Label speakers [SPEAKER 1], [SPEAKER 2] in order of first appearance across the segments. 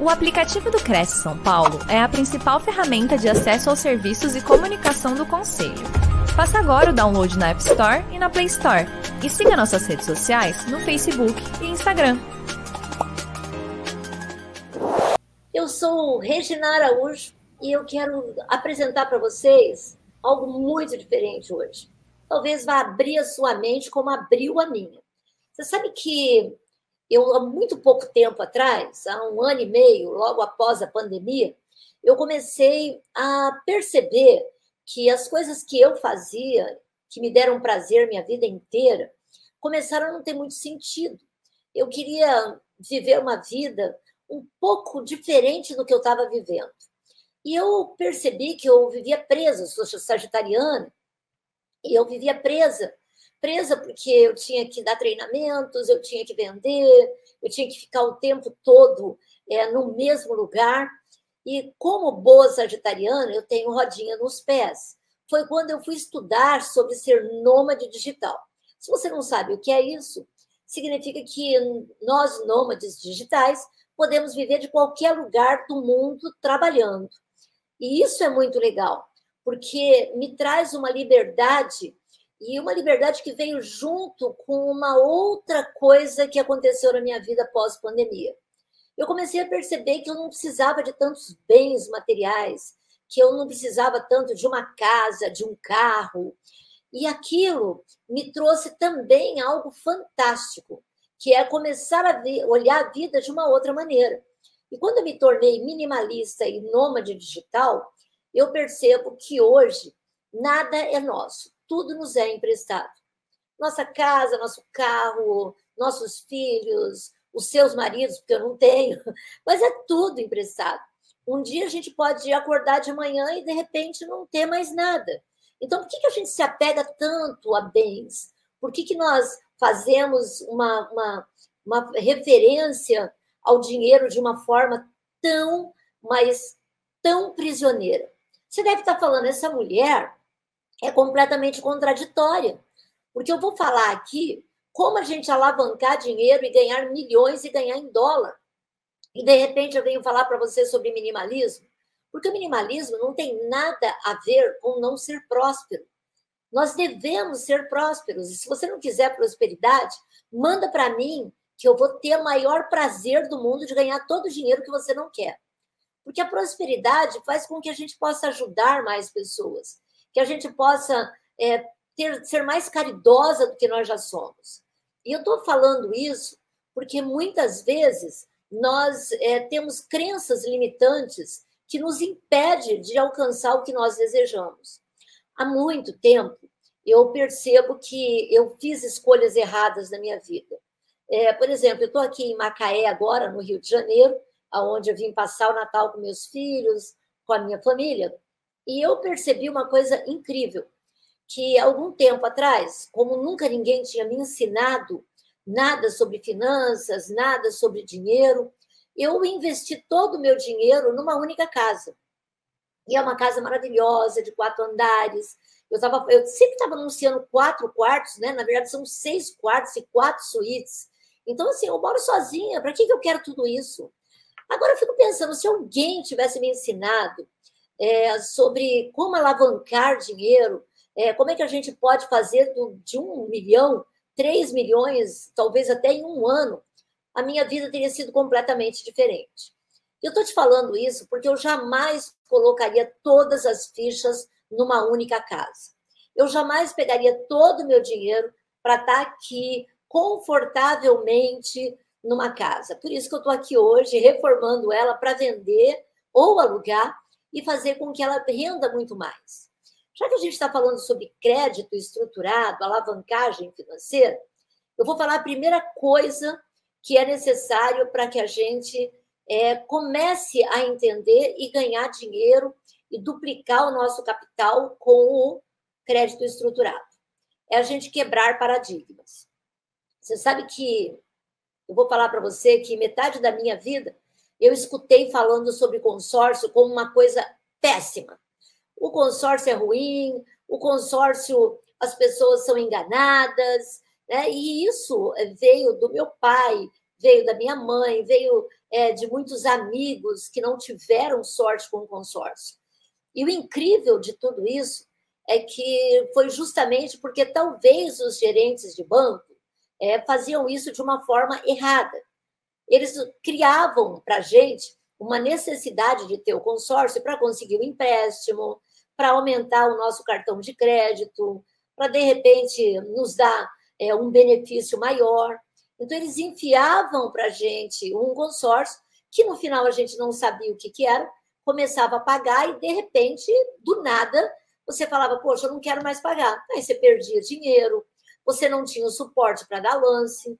[SPEAKER 1] O aplicativo do Cresce São Paulo é a principal ferramenta de acesso aos serviços e comunicação do Conselho. Faça agora o download na App Store e na Play Store. E siga nossas redes sociais no Facebook e Instagram.
[SPEAKER 2] Eu sou Regina Araújo e eu quero apresentar para vocês algo muito diferente hoje. Talvez vá abrir a sua mente como abriu a minha. Você sabe que eu, há muito pouco tempo atrás, há um ano e meio, logo após a pandemia, eu comecei a perceber que as coisas que eu fazia, que me deram prazer minha vida inteira, começaram a não ter muito sentido. Eu queria viver uma vida um pouco diferente do que eu estava vivendo. E eu percebi que eu vivia presa, sou sagitariana, e eu vivia presa. Presa porque eu tinha que dar treinamentos, eu tinha que vender, eu tinha que ficar o tempo todo é, no mesmo lugar. E como boa sagitariana, eu tenho rodinha nos pés. Foi quando eu fui estudar sobre ser nômade digital. Se você não sabe o que é isso, significa que nós, nômades digitais, podemos viver de qualquer lugar do mundo trabalhando. E isso é muito legal, porque me traz uma liberdade e uma liberdade que veio junto com uma outra coisa que aconteceu na minha vida pós-pandemia. Eu comecei a perceber que eu não precisava de tantos bens materiais, que eu não precisava tanto de uma casa, de um carro. E aquilo me trouxe também algo fantástico, que é começar a ver, olhar a vida de uma outra maneira. E quando eu me tornei minimalista e nômade digital, eu percebo que hoje nada é nosso, tudo nos é emprestado. Nossa casa, nosso carro, nossos filhos, os seus maridos, porque eu não tenho, mas é tudo emprestado. Um dia a gente pode acordar de manhã e de repente não ter mais nada. Então, por que, que a gente se apega tanto a bens? Por que, que nós fazemos uma, uma, uma referência ao dinheiro de uma forma tão, mas tão prisioneira? Você deve estar falando, essa mulher é completamente contraditória. Porque eu vou falar aqui como a gente alavancar dinheiro e ganhar milhões e ganhar em dólar. E de repente eu venho falar para você sobre minimalismo, porque o minimalismo não tem nada a ver com não ser próspero. Nós devemos ser prósperos. E se você não quiser prosperidade, manda para mim que eu vou ter o maior prazer do mundo de ganhar todo o dinheiro que você não quer. Porque a prosperidade faz com que a gente possa ajudar mais pessoas, que a gente possa é, ter, ser mais caridosa do que nós já somos. E eu estou falando isso porque muitas vezes nós é, temos crenças limitantes que nos impedem de alcançar o que nós desejamos há muito tempo, eu percebo que eu fiz escolhas erradas na minha vida. É, por exemplo, eu estou aqui em Macaé agora, no Rio de Janeiro, aonde eu vim passar o Natal com meus filhos, com a minha família, e eu percebi uma coisa incrível, que algum tempo atrás, como nunca ninguém tinha me ensinado nada sobre finanças, nada sobre dinheiro, eu investi todo o meu dinheiro numa única casa. E é uma casa maravilhosa, de quatro andares. Eu, tava, eu sempre estava anunciando quatro quartos, né? Na verdade, são seis quartos e quatro suítes. Então, assim, eu moro sozinha, para que, que eu quero tudo isso? Agora, eu fico pensando, se alguém tivesse me ensinado é, sobre como alavancar dinheiro, é, como é que a gente pode fazer do, de um milhão, três milhões, talvez até em um ano, a minha vida teria sido completamente diferente. Eu estou te falando isso porque eu jamais colocaria todas as fichas numa única casa. Eu jamais pegaria todo o meu dinheiro para estar tá aqui confortavelmente numa casa. Por isso que eu estou aqui hoje reformando ela para vender ou alugar e fazer com que ela renda muito mais. Já que a gente está falando sobre crédito estruturado, alavancagem financeira, eu vou falar a primeira coisa que é necessário para que a gente é, comece a entender e ganhar dinheiro e duplicar o nosso capital com o crédito estruturado. É a gente quebrar paradigmas. Você sabe que eu vou falar para você que metade da minha vida eu escutei falando sobre consórcio como uma coisa péssima. O consórcio é ruim, o consórcio, as pessoas são enganadas, né? e isso veio do meu pai, veio da minha mãe, veio é, de muitos amigos que não tiveram sorte com o consórcio. E o incrível de tudo isso é que foi justamente porque talvez os gerentes de banco é, faziam isso de uma forma errada. Eles criavam para a gente uma necessidade de ter o consórcio para conseguir o empréstimo, para aumentar o nosso cartão de crédito, para, de repente, nos dar é, um benefício maior. Então, eles enfiavam para a gente um consórcio que, no final, a gente não sabia o que, que era, começava a pagar e, de repente, do nada, você falava, poxa, eu não quero mais pagar. Aí você perdia dinheiro, você não tinha o suporte para dar lance.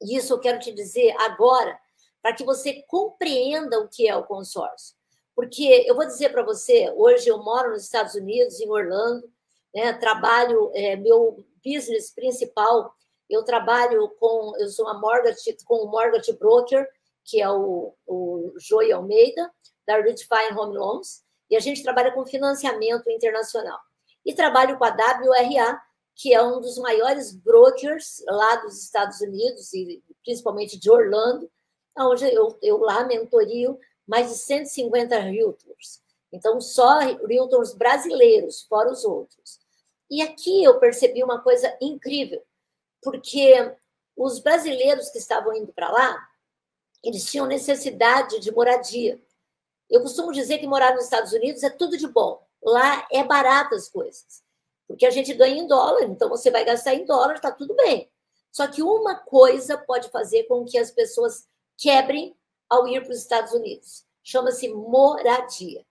[SPEAKER 2] E isso eu quero te dizer agora, para que você compreenda o que é o consórcio. Porque eu vou dizer para você, hoje eu moro nos Estados Unidos, em Orlando, né, trabalho, é, meu business principal, eu trabalho com, eu sou uma mortgage, com o mortgage broker, que é o, o Joey Almeida, da Redefine Home Loans, e a gente trabalha com financiamento internacional. E trabalho com a WRA, que é um dos maiores brokers lá dos Estados Unidos, e principalmente de Orlando, onde eu, eu lá mentorio mais de 150 realtors. Então, só realtors brasileiros, fora os outros. E aqui eu percebi uma coisa incrível, porque os brasileiros que estavam indo para lá, eles tinham necessidade de moradia. Eu costumo dizer que morar nos Estados Unidos é tudo de bom. Lá é barato as coisas. Porque a gente ganha em dólar, então você vai gastar em dólar, está tudo bem. Só que uma coisa pode fazer com que as pessoas quebrem ao ir para os Estados Unidos. Chama-se moradia.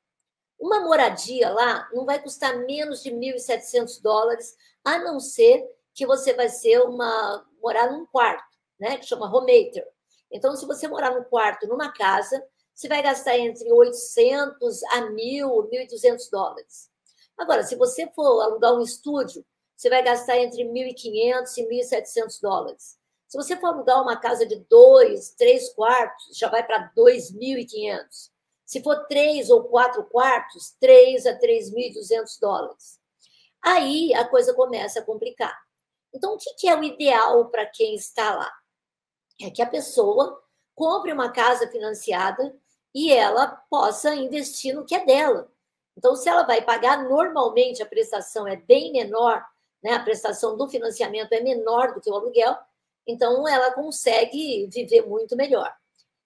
[SPEAKER 2] Uma moradia lá não vai custar menos de 1.700 dólares, a não ser que você vai ser uma morar num quarto, né, que chama homemaker. Então, se você morar num quarto, numa casa, você vai gastar entre 800 a 1.000, 1.200 dólares. Agora, se você for alugar um estúdio, você vai gastar entre 1.500 e 1.700 dólares. Se você for alugar uma casa de dois, três quartos, já vai para 2.500. Se for três ou quatro quartos, 3 a 3.200 dólares. Aí a coisa começa a complicar. Então, o que é o ideal para quem está lá? É que a pessoa compre uma casa financiada e ela possa investir no que é dela. Então, se ela vai pagar, normalmente a prestação é bem menor, né? a prestação do financiamento é menor do que o aluguel, então ela consegue viver muito melhor.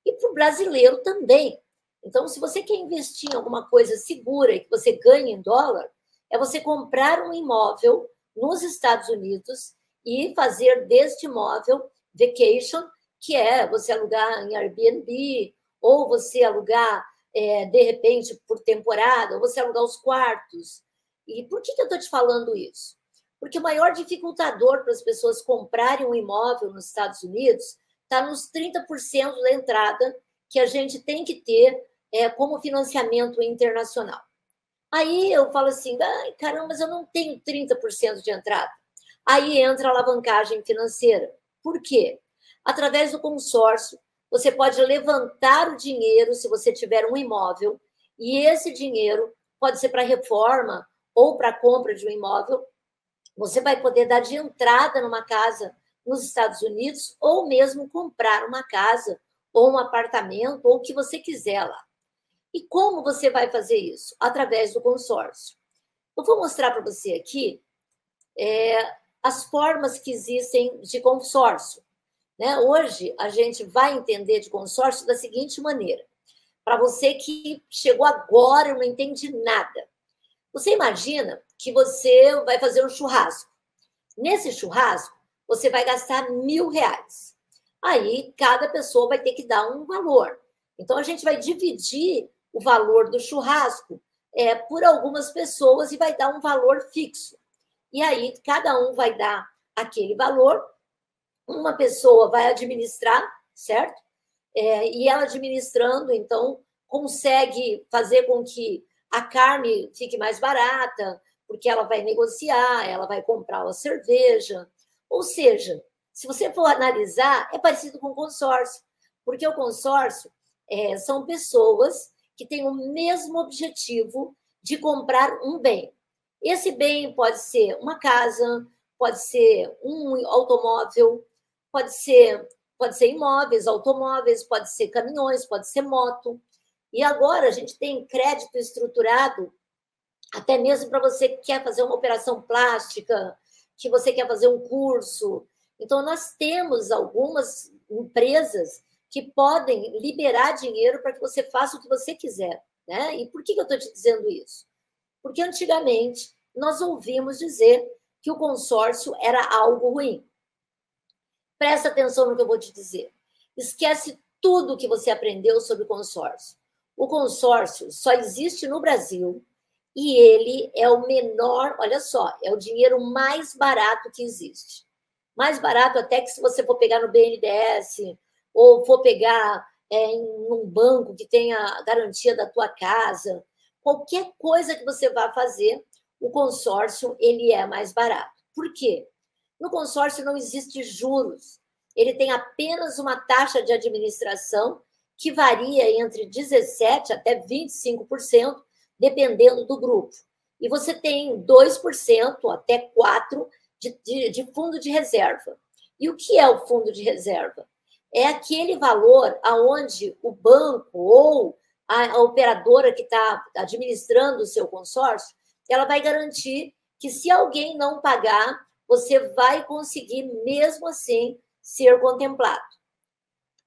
[SPEAKER 2] E para o brasileiro também. Então, se você quer investir em alguma coisa segura e que você ganhe em dólar, é você comprar um imóvel nos Estados Unidos e fazer deste imóvel vacation, que é você alugar em Airbnb, ou você alugar, é, de repente, por temporada, ou você alugar os quartos. E por que, que eu estou te falando isso? Porque o maior dificultador para as pessoas comprarem um imóvel nos Estados Unidos está nos 30% da entrada que a gente tem que ter é, como financiamento internacional. Aí eu falo assim, ah, caramba, mas eu não tenho 30% de entrada. Aí entra a alavancagem financeira. Por quê? Através do consórcio, você pode levantar o dinheiro se você tiver um imóvel, e esse dinheiro pode ser para reforma ou para compra de um imóvel. Você vai poder dar de entrada numa casa nos Estados Unidos ou mesmo comprar uma casa ou um apartamento ou o que você quiser lá. E como você vai fazer isso? Através do consórcio. Eu vou mostrar para você aqui é, as formas que existem de consórcio. Né? Hoje, a gente vai entender de consórcio da seguinte maneira. Para você que chegou agora e não entende nada. Você imagina que você vai fazer um churrasco. Nesse churrasco, você vai gastar mil reais. Aí, cada pessoa vai ter que dar um valor. Então, a gente vai dividir o valor do churrasco é, por algumas pessoas e vai dar um valor fixo. E aí cada um vai dar aquele valor, uma pessoa vai administrar, certo? É, e ela administrando, então, consegue fazer com que a carne fique mais barata, porque ela vai negociar, ela vai comprar uma cerveja. Ou seja, se você for analisar, é parecido com consórcio, porque o consórcio é, são pessoas que tem o mesmo objetivo de comprar um bem. Esse bem pode ser uma casa, pode ser um automóvel, pode ser pode ser imóveis, automóveis, pode ser caminhões, pode ser moto. E agora a gente tem crédito estruturado, até mesmo para você que quer fazer uma operação plástica, que você quer fazer um curso. Então, nós temos algumas empresas que podem liberar dinheiro para que você faça o que você quiser. Né? E por que eu estou te dizendo isso? Porque antigamente nós ouvimos dizer que o consórcio era algo ruim. Presta atenção no que eu vou te dizer. Esquece tudo que você aprendeu sobre consórcio. O consórcio só existe no Brasil e ele é o menor, olha só, é o dinheiro mais barato que existe. Mais barato até que se você for pegar no BNDES ou for pegar é, em um banco que tenha garantia da tua casa, qualquer coisa que você vá fazer, o consórcio ele é mais barato. Por quê? No consórcio não existe juros. Ele tem apenas uma taxa de administração que varia entre 17% até 25%, dependendo do grupo. E você tem 2% até 4% de, de, de fundo de reserva. E o que é o fundo de reserva? É aquele valor aonde o banco ou a, a operadora que está administrando o seu consórcio, ela vai garantir que se alguém não pagar, você vai conseguir, mesmo assim, ser contemplado.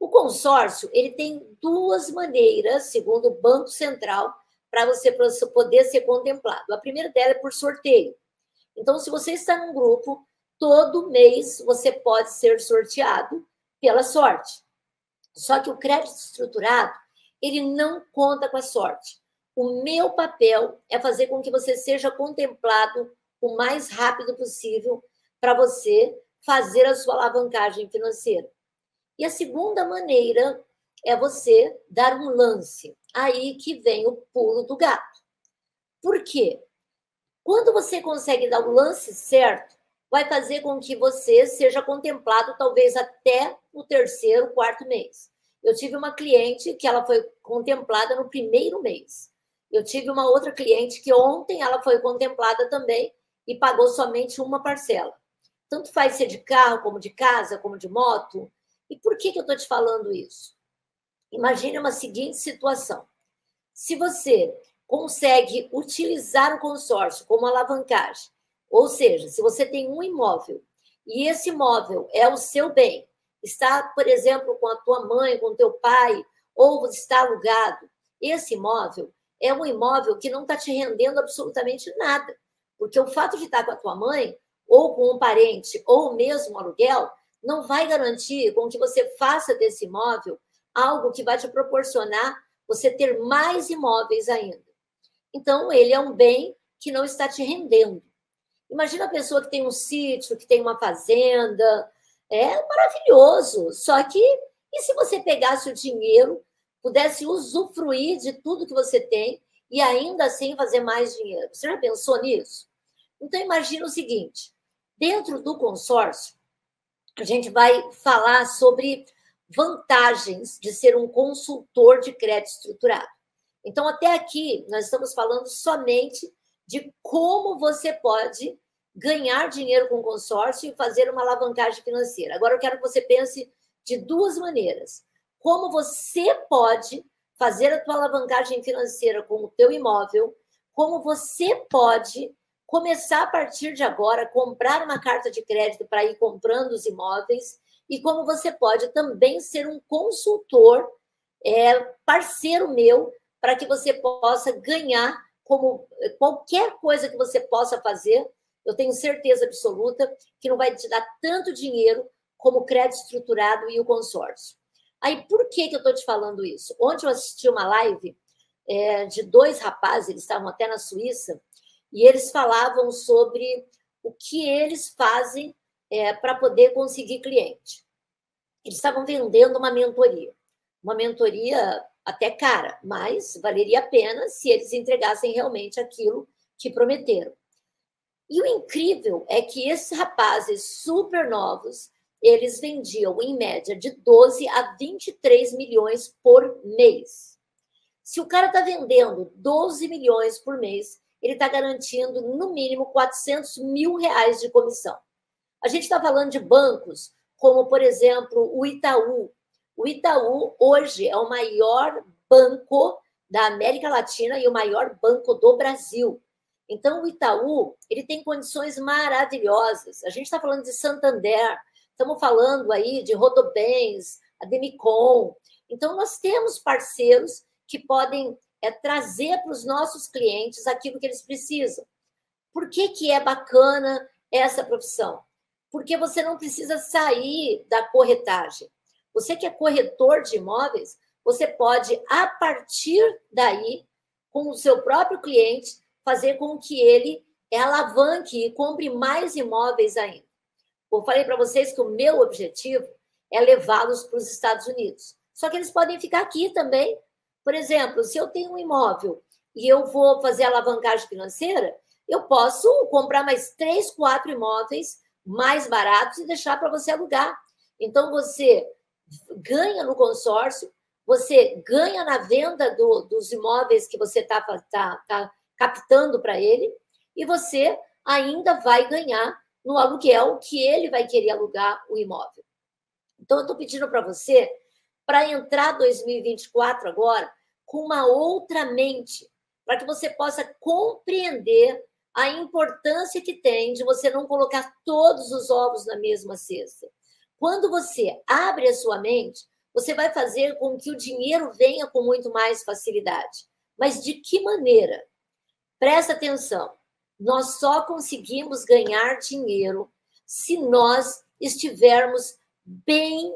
[SPEAKER 2] O consórcio ele tem duas maneiras, segundo o Banco Central, para você poder ser contemplado. A primeira dela é por sorteio. Então, se você está num grupo, todo mês você pode ser sorteado pela sorte. Só que o crédito estruturado, ele não conta com a sorte. O meu papel é fazer com que você seja contemplado o mais rápido possível para você fazer a sua alavancagem financeira. E a segunda maneira é você dar um lance. Aí que vem o pulo do gato. Por quê? Quando você consegue dar o lance certo, vai fazer com que você seja contemplado talvez até o terceiro, quarto mês. Eu tive uma cliente que ela foi contemplada no primeiro mês. Eu tive uma outra cliente que ontem ela foi contemplada também e pagou somente uma parcela. Tanto faz ser de carro, como de casa, como de moto. E por que, que eu estou te falando isso? Imagine uma seguinte situação. Se você consegue utilizar o consórcio como alavancagem, ou seja, se você tem um imóvel e esse imóvel é o seu bem, está, por exemplo, com a tua mãe, com o teu pai, ou está alugado, esse imóvel é um imóvel que não está te rendendo absolutamente nada. Porque o fato de estar com a tua mãe, ou com um parente, ou mesmo um aluguel, não vai garantir com que você faça desse imóvel algo que vai te proporcionar você ter mais imóveis ainda. Então, ele é um bem que não está te rendendo. Imagina a pessoa que tem um sítio, que tem uma fazenda, é maravilhoso. Só que, e se você pegasse o dinheiro pudesse usufruir de tudo que você tem e ainda assim fazer mais dinheiro. Você já pensou nisso? Então, imagine o seguinte: dentro do consórcio, a gente vai falar sobre vantagens de ser um consultor de crédito estruturado. Então, até aqui, nós estamos falando somente de como você pode ganhar dinheiro com o consórcio e fazer uma alavancagem financeira. Agora, eu quero que você pense de duas maneiras como você pode fazer a tua alavancagem financeira com o teu imóvel, como você pode começar a partir de agora comprar uma carta de crédito para ir comprando os imóveis e como você pode também ser um consultor é, parceiro meu para que você possa ganhar como qualquer coisa que você possa fazer, eu tenho certeza absoluta que não vai te dar tanto dinheiro como o crédito estruturado e o consórcio. Aí, por que, que eu estou te falando isso? Ontem eu assisti uma live é, de dois rapazes, eles estavam até na Suíça, e eles falavam sobre o que eles fazem é, para poder conseguir cliente. Eles estavam vendendo uma mentoria, uma mentoria até cara, mas valeria a pena se eles entregassem realmente aquilo que prometeram. E o incrível é que esses rapazes super novos, eles vendiam em média de 12 a 23 milhões por mês. Se o cara está vendendo 12 milhões por mês, ele está garantindo no mínimo 400 mil reais de comissão. A gente está falando de bancos como, por exemplo, o Itaú. O Itaú, hoje, é o maior banco da América Latina e o maior banco do Brasil. Então, o Itaú ele tem condições maravilhosas. A gente está falando de Santander, estamos falando aí de Rodobens, a Demicon. Então, nós temos parceiros que podem é, trazer para os nossos clientes aquilo que eles precisam. Por que, que é bacana essa profissão? Porque você não precisa sair da corretagem. Você que é corretor de imóveis, você pode, a partir daí, com o seu próprio cliente, fazer com que ele alavanque e compre mais imóveis ainda. Eu falei para vocês que o meu objetivo é levá-los para os Estados Unidos. Só que eles podem ficar aqui também. Por exemplo, se eu tenho um imóvel e eu vou fazer alavancagem financeira, eu posso comprar mais três, quatro imóveis mais baratos e deixar para você alugar. Então, você ganha no consórcio, você ganha na venda do, dos imóveis que você está tá, tá captando para ele, e você ainda vai ganhar no aluguel que ele vai querer alugar o imóvel. Então, eu estou pedindo para você para entrar 2024 agora com uma outra mente, para que você possa compreender a importância que tem de você não colocar todos os ovos na mesma cesta. Quando você abre a sua mente, você vai fazer com que o dinheiro venha com muito mais facilidade. Mas de que maneira? Presta atenção. Nós só conseguimos ganhar dinheiro se nós estivermos bem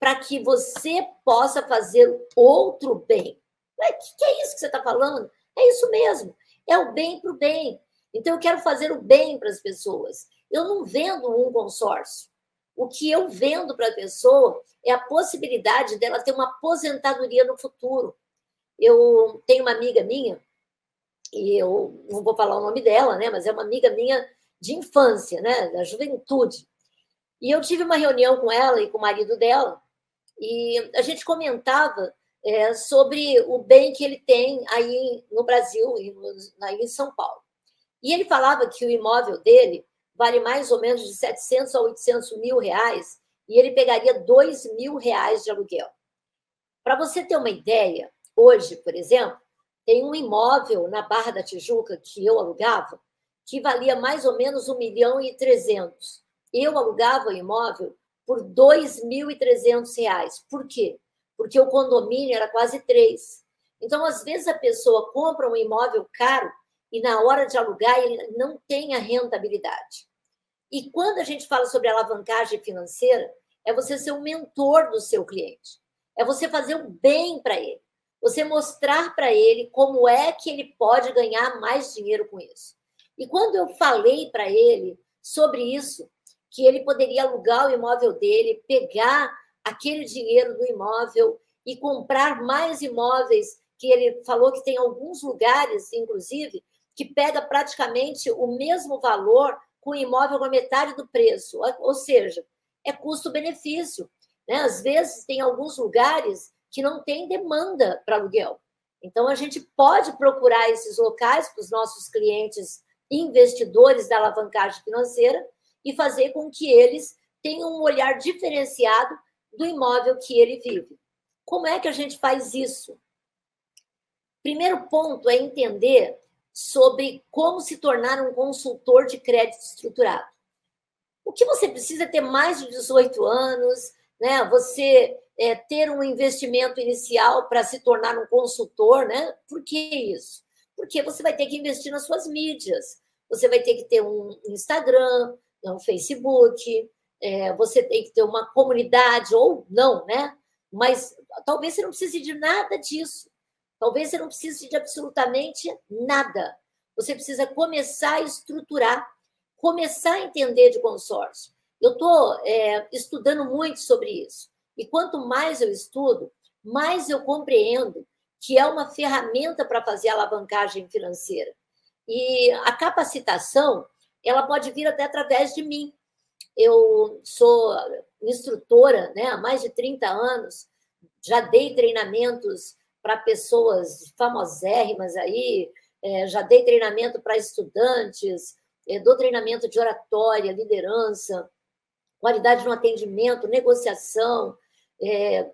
[SPEAKER 2] para que você possa fazer outro bem. O que, que é isso que você está falando? É isso mesmo. É o bem para o bem. Então, eu quero fazer o bem para as pessoas. Eu não vendo um consórcio. O que eu vendo para a pessoa é a possibilidade dela ter uma aposentadoria no futuro. Eu tenho uma amiga minha e eu não vou falar o nome dela, né? Mas é uma amiga minha de infância, né? Da juventude. E eu tive uma reunião com ela e com o marido dela, e a gente comentava é, sobre o bem que ele tem aí no Brasil, aí em São Paulo. E ele falava que o imóvel dele vale mais ou menos de 700 a 800 mil reais, e ele pegaria 2 mil reais de aluguel. Para você ter uma ideia, hoje, por exemplo, tem um imóvel na Barra da Tijuca que eu alugava, que valia mais ou menos 1 milhão e 300. Eu alugava o imóvel por 2.300 reais. Por quê? Porque o condomínio era quase três. Então, às vezes, a pessoa compra um imóvel caro e na hora de alugar ele não tem a rentabilidade. E quando a gente fala sobre alavancagem financeira, é você ser o mentor do seu cliente. É você fazer o bem para ele você mostrar para ele como é que ele pode ganhar mais dinheiro com isso. E quando eu falei para ele sobre isso, que ele poderia alugar o imóvel dele, pegar aquele dinheiro do imóvel e comprar mais imóveis, que ele falou que tem alguns lugares, inclusive, que pega praticamente o mesmo valor com o imóvel com a metade do preço, ou seja, é custo-benefício. Né? Às vezes, tem alguns lugares que não tem demanda para aluguel. Então, a gente pode procurar esses locais para os nossos clientes investidores da alavancagem financeira e fazer com que eles tenham um olhar diferenciado do imóvel que ele vive. Como é que a gente faz isso? Primeiro ponto é entender sobre como se tornar um consultor de crédito estruturado. O que você precisa ter mais de 18 anos, né? Você é, ter um investimento inicial para se tornar um consultor, né? Por que isso? Porque você vai ter que investir nas suas mídias, você vai ter que ter um Instagram, um Facebook, é, você tem que ter uma comunidade, ou não, né? Mas talvez você não precise de nada disso. Talvez você não precise de absolutamente nada. Você precisa começar a estruturar, começar a entender de consórcio. Eu estou é, estudando muito sobre isso. E quanto mais eu estudo, mais eu compreendo que é uma ferramenta para fazer alavancagem financeira. E a capacitação, ela pode vir até através de mim. Eu sou instrutora né, há mais de 30 anos, já dei treinamentos para pessoas famosérrimas aí, é, já dei treinamento para estudantes, é, dou treinamento de oratória, liderança, qualidade no atendimento, negociação, é,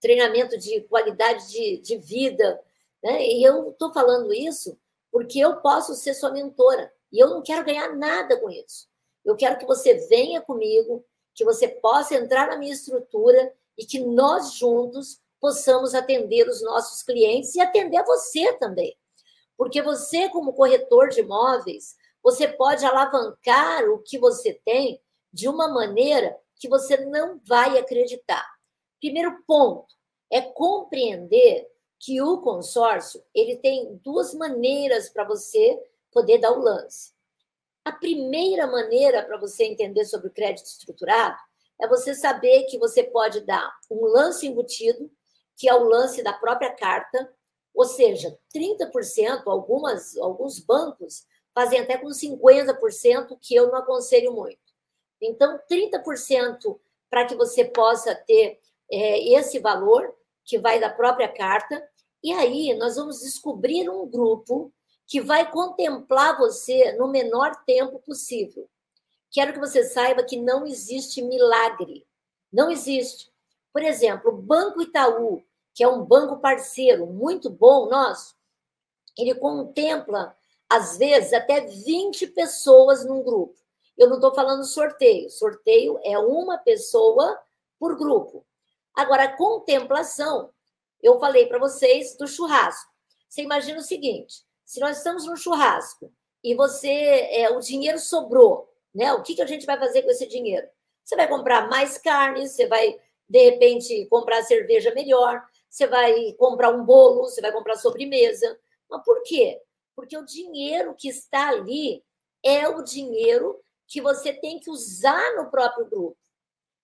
[SPEAKER 2] treinamento de qualidade de, de vida. Né? E eu estou falando isso porque eu posso ser sua mentora e eu não quero ganhar nada com isso. Eu quero que você venha comigo, que você possa entrar na minha estrutura e que nós juntos possamos atender os nossos clientes e atender você também. Porque você, como corretor de imóveis, você pode alavancar o que você tem de uma maneira que você não vai acreditar. Primeiro ponto é compreender que o consórcio ele tem duas maneiras para você poder dar o lance. A primeira maneira para você entender sobre o crédito estruturado é você saber que você pode dar um lance embutido, que é o lance da própria carta, ou seja, 30%, algumas, alguns bancos fazem até com 50%, que eu não aconselho muito. Então, 30% para que você possa ter é, esse valor, que vai da própria carta, e aí nós vamos descobrir um grupo que vai contemplar você no menor tempo possível. Quero que você saiba que não existe milagre. Não existe. Por exemplo, o Banco Itaú, que é um banco parceiro muito bom nosso, ele contempla, às vezes, até 20 pessoas num grupo. Eu não estou falando sorteio. Sorteio é uma pessoa por grupo. Agora, a contemplação, eu falei para vocês do churrasco. Você imagina o seguinte: se nós estamos no churrasco e você, é, o dinheiro sobrou, né? O que, que a gente vai fazer com esse dinheiro? Você vai comprar mais carne, você vai, de repente, comprar cerveja melhor, você vai comprar um bolo, você vai comprar sobremesa. Mas por quê? Porque o dinheiro que está ali é o dinheiro que você tem que usar no próprio grupo.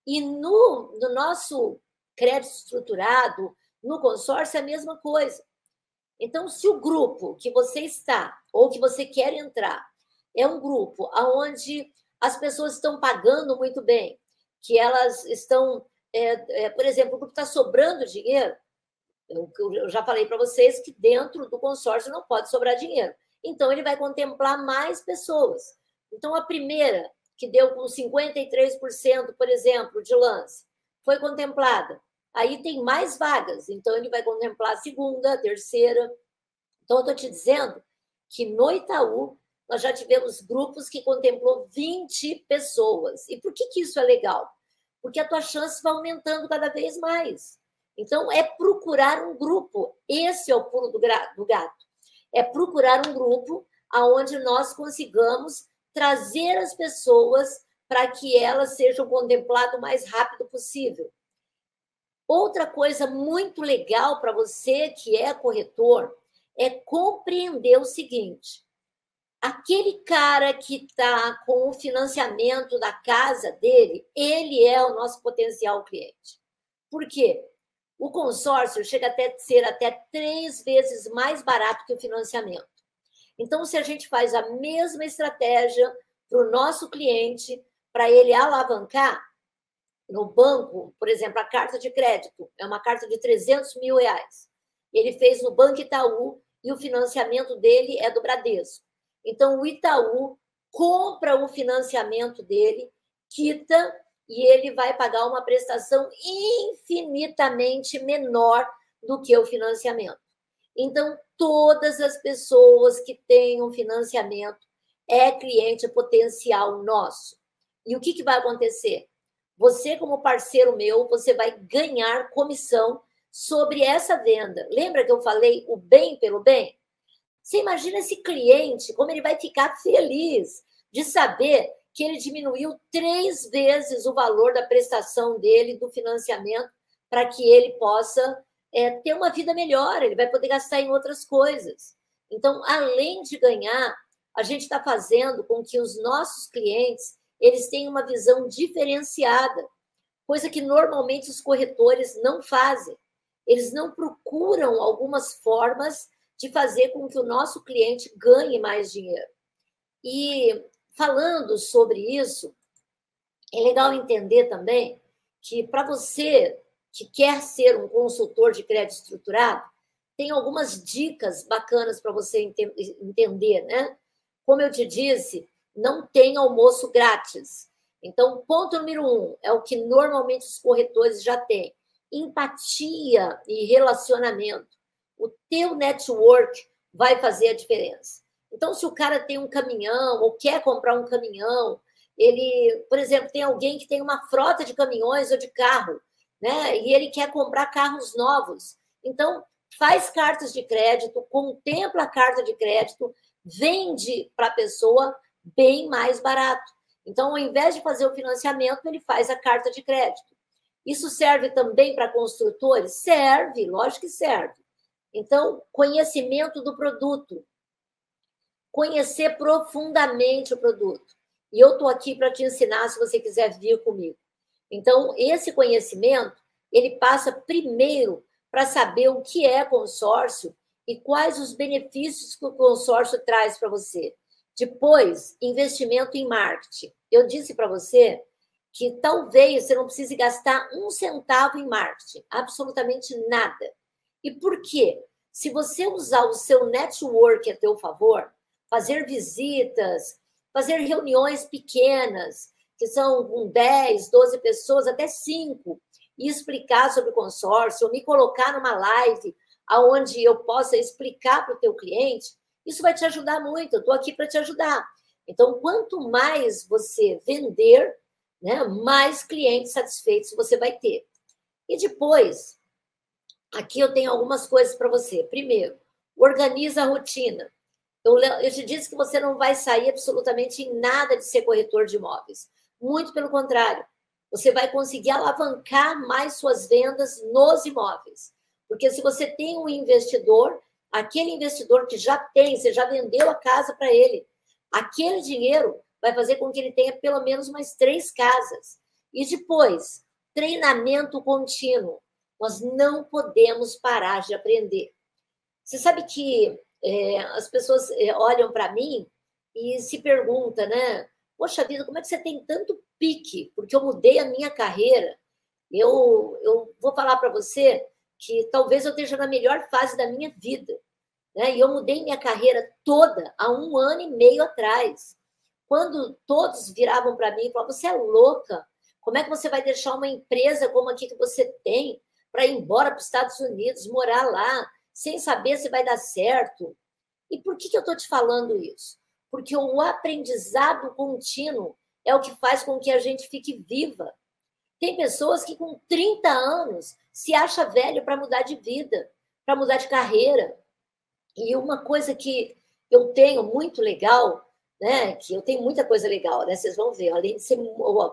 [SPEAKER 2] E no, no nosso crédito estruturado, no consórcio, é a mesma coisa. Então, se o grupo que você está ou que você quer entrar é um grupo onde as pessoas estão pagando muito bem, que elas estão, é, é, por exemplo, o grupo está sobrando dinheiro. Eu, eu já falei para vocês que dentro do consórcio não pode sobrar dinheiro. Então, ele vai contemplar mais pessoas. Então, a primeira, que deu com 53%, por exemplo, de lance, foi contemplada. Aí tem mais vagas, então ele vai contemplar a segunda, a terceira. Então, eu estou te dizendo que no Itaú nós já tivemos grupos que contemplou 20 pessoas. E por que, que isso é legal? Porque a tua chance vai aumentando cada vez mais. Então, é procurar um grupo. Esse é o pulo do, gato. É procurar um grupo aonde nós consigamos trazer as pessoas para que elas sejam contempladas o mais rápido possível. Outra coisa muito legal para você que é corretor é compreender o seguinte: aquele cara que está com o financiamento da casa dele, ele é o nosso potencial cliente. Por quê? O consórcio chega até ser até três vezes mais barato que o financiamento. Então, se a gente faz a mesma estratégia para o nosso cliente, para ele alavancar no banco, por exemplo, a carta de crédito é uma carta de 300 mil reais. Ele fez no Banco Itaú e o financiamento dele é do Bradesco. Então, o Itaú compra o financiamento dele, quita e ele vai pagar uma prestação infinitamente menor do que o financiamento. Então, todas as pessoas que têm um financiamento é cliente potencial nosso. E o que, que vai acontecer? Você, como parceiro meu, você vai ganhar comissão sobre essa venda. Lembra que eu falei o bem pelo bem? Você imagina esse cliente, como ele vai ficar feliz de saber que ele diminuiu três vezes o valor da prestação dele, do financiamento, para que ele possa é, ter uma vida melhor, ele vai poder gastar em outras coisas. Então, além de ganhar, a gente está fazendo com que os nossos clientes eles tenham uma visão diferenciada, coisa que normalmente os corretores não fazem. Eles não procuram algumas formas de fazer com que o nosso cliente ganhe mais dinheiro. E falando sobre isso, é legal entender também que para você que quer ser um consultor de crédito estruturado, tem algumas dicas bacanas para você entender, né? Como eu te disse, não tem almoço grátis. Então, ponto número um é o que normalmente os corretores já têm: empatia e relacionamento. O teu network vai fazer a diferença. Então, se o cara tem um caminhão ou quer comprar um caminhão, ele, por exemplo, tem alguém que tem uma frota de caminhões ou de carro, né? E ele quer comprar carros novos. Então, faz cartas de crédito, contempla a carta de crédito, vende para a pessoa bem mais barato. Então, ao invés de fazer o financiamento, ele faz a carta de crédito. Isso serve também para construtores? Serve, lógico que serve. Então, conhecimento do produto. Conhecer profundamente o produto. E eu estou aqui para te ensinar se você quiser vir comigo. Então, esse conhecimento, ele passa primeiro para saber o que é consórcio e quais os benefícios que o consórcio traz para você. Depois, investimento em marketing. Eu disse para você que talvez você não precise gastar um centavo em marketing, absolutamente nada. E por quê? Se você usar o seu network a teu favor, fazer visitas, fazer reuniões pequenas, que são com 10, 12 pessoas, até 5, e explicar sobre o consórcio, ou me colocar numa live aonde eu possa explicar para o teu cliente, isso vai te ajudar muito. Eu estou aqui para te ajudar. Então, quanto mais você vender, né, mais clientes satisfeitos você vai ter. E depois, aqui eu tenho algumas coisas para você. Primeiro, organiza a rotina. Eu, eu te disse que você não vai sair absolutamente em nada de ser corretor de imóveis. Muito pelo contrário, você vai conseguir alavancar mais suas vendas nos imóveis. Porque se você tem um investidor, aquele investidor que já tem, você já vendeu a casa para ele, aquele dinheiro vai fazer com que ele tenha pelo menos mais três casas. E depois, treinamento contínuo. Nós não podemos parar de aprender. Você sabe que é, as pessoas é, olham para mim e se perguntam, né? Poxa vida, como é que você tem tanto pique? Porque eu mudei a minha carreira. Eu, eu vou falar para você que talvez eu esteja na melhor fase da minha vida. Né? E eu mudei minha carreira toda há um ano e meio atrás. Quando todos viravam para mim e falavam: Você é louca? Como é que você vai deixar uma empresa como aqui que você tem para ir embora para os Estados Unidos, morar lá, sem saber se vai dar certo? E por que, que eu estou te falando isso? Porque o aprendizado contínuo é o que faz com que a gente fique viva. Tem pessoas que com 30 anos se acha velho para mudar de vida, para mudar de carreira. E uma coisa que eu tenho muito legal, né, que eu tenho muita coisa legal, né, vocês vão ver, além de ser,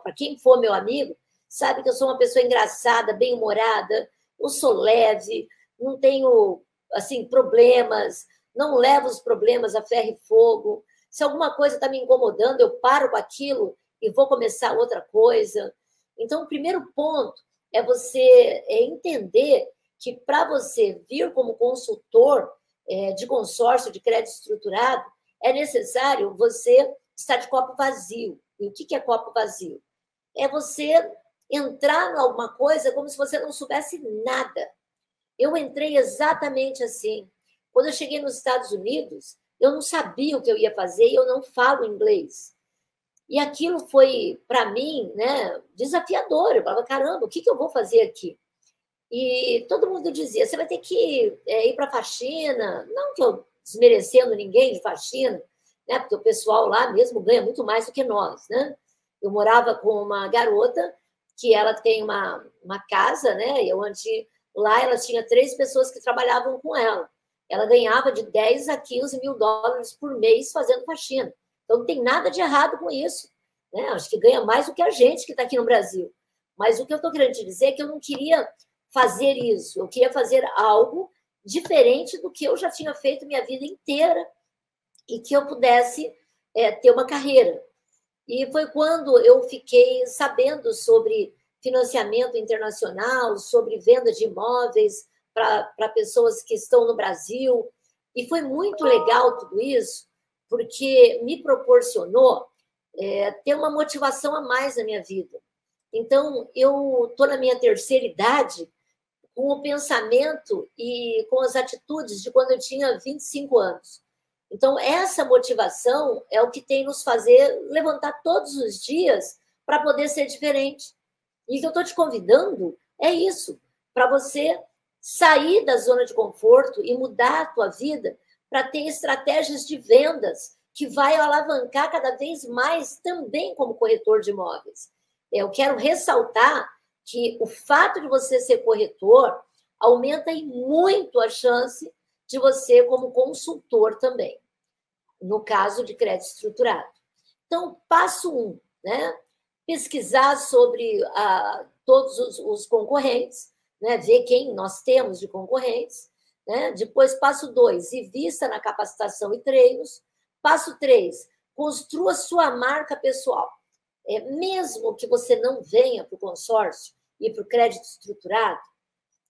[SPEAKER 2] para quem for meu amigo, sabe que eu sou uma pessoa engraçada, bem-humorada, eu sou leve, não tenho, assim, problemas, não levo os problemas a ferro e fogo. Se alguma coisa está me incomodando, eu paro com aquilo e vou começar outra coisa. Então, o primeiro ponto é você é entender que para você vir como consultor de consórcio de crédito estruturado, é necessário você estar de copo vazio. E o que, que é copo vazio? É você entrar em alguma coisa como se você não soubesse nada. Eu entrei exatamente assim. Quando eu cheguei nos Estados Unidos, eu não sabia o que eu ia fazer e eu não falo inglês. E aquilo foi, para mim, né, desafiador. Eu falava, caramba, o que, que eu vou fazer aqui? E todo mundo dizia, você vai ter que é, ir para faxina. Não que eu desmerecendo ninguém de faxina, né, porque o pessoal lá mesmo ganha muito mais do que nós. Né? Eu morava com uma garota que ela tem uma, uma casa, né, onde lá ela tinha três pessoas que trabalhavam com ela. Ela ganhava de 10 a 15 mil dólares por mês fazendo faxina. Então, não tem nada de errado com isso. Né? Acho que ganha mais do que a gente que está aqui no Brasil. Mas o que eu estou querendo te dizer é que eu não queria fazer isso. Eu queria fazer algo diferente do que eu já tinha feito minha vida inteira e que eu pudesse é, ter uma carreira. E foi quando eu fiquei sabendo sobre financiamento internacional, sobre venda de imóveis para pessoas que estão no Brasil. E foi muito legal tudo isso, porque me proporcionou é, ter uma motivação a mais na minha vida. Então, eu estou na minha terceira idade com o pensamento e com as atitudes de quando eu tinha 25 anos. Então, essa motivação é o que tem nos fazer levantar todos os dias para poder ser diferente. E o que eu estou te convidando é isso, para você sair da zona de conforto e mudar a tua vida para ter estratégias de vendas que vai alavancar cada vez mais também como corretor de imóveis. Eu quero ressaltar que o fato de você ser corretor aumenta em muito a chance de você como consultor também, no caso de crédito estruturado. Então, passo um, né? Pesquisar sobre ah, todos os, os concorrentes, né? ver quem nós temos de concorrentes. Né? Depois, passo dois, invista na capacitação e treinos. Passo três, construa sua marca pessoal. É, mesmo que você não venha para o consórcio e para o crédito estruturado,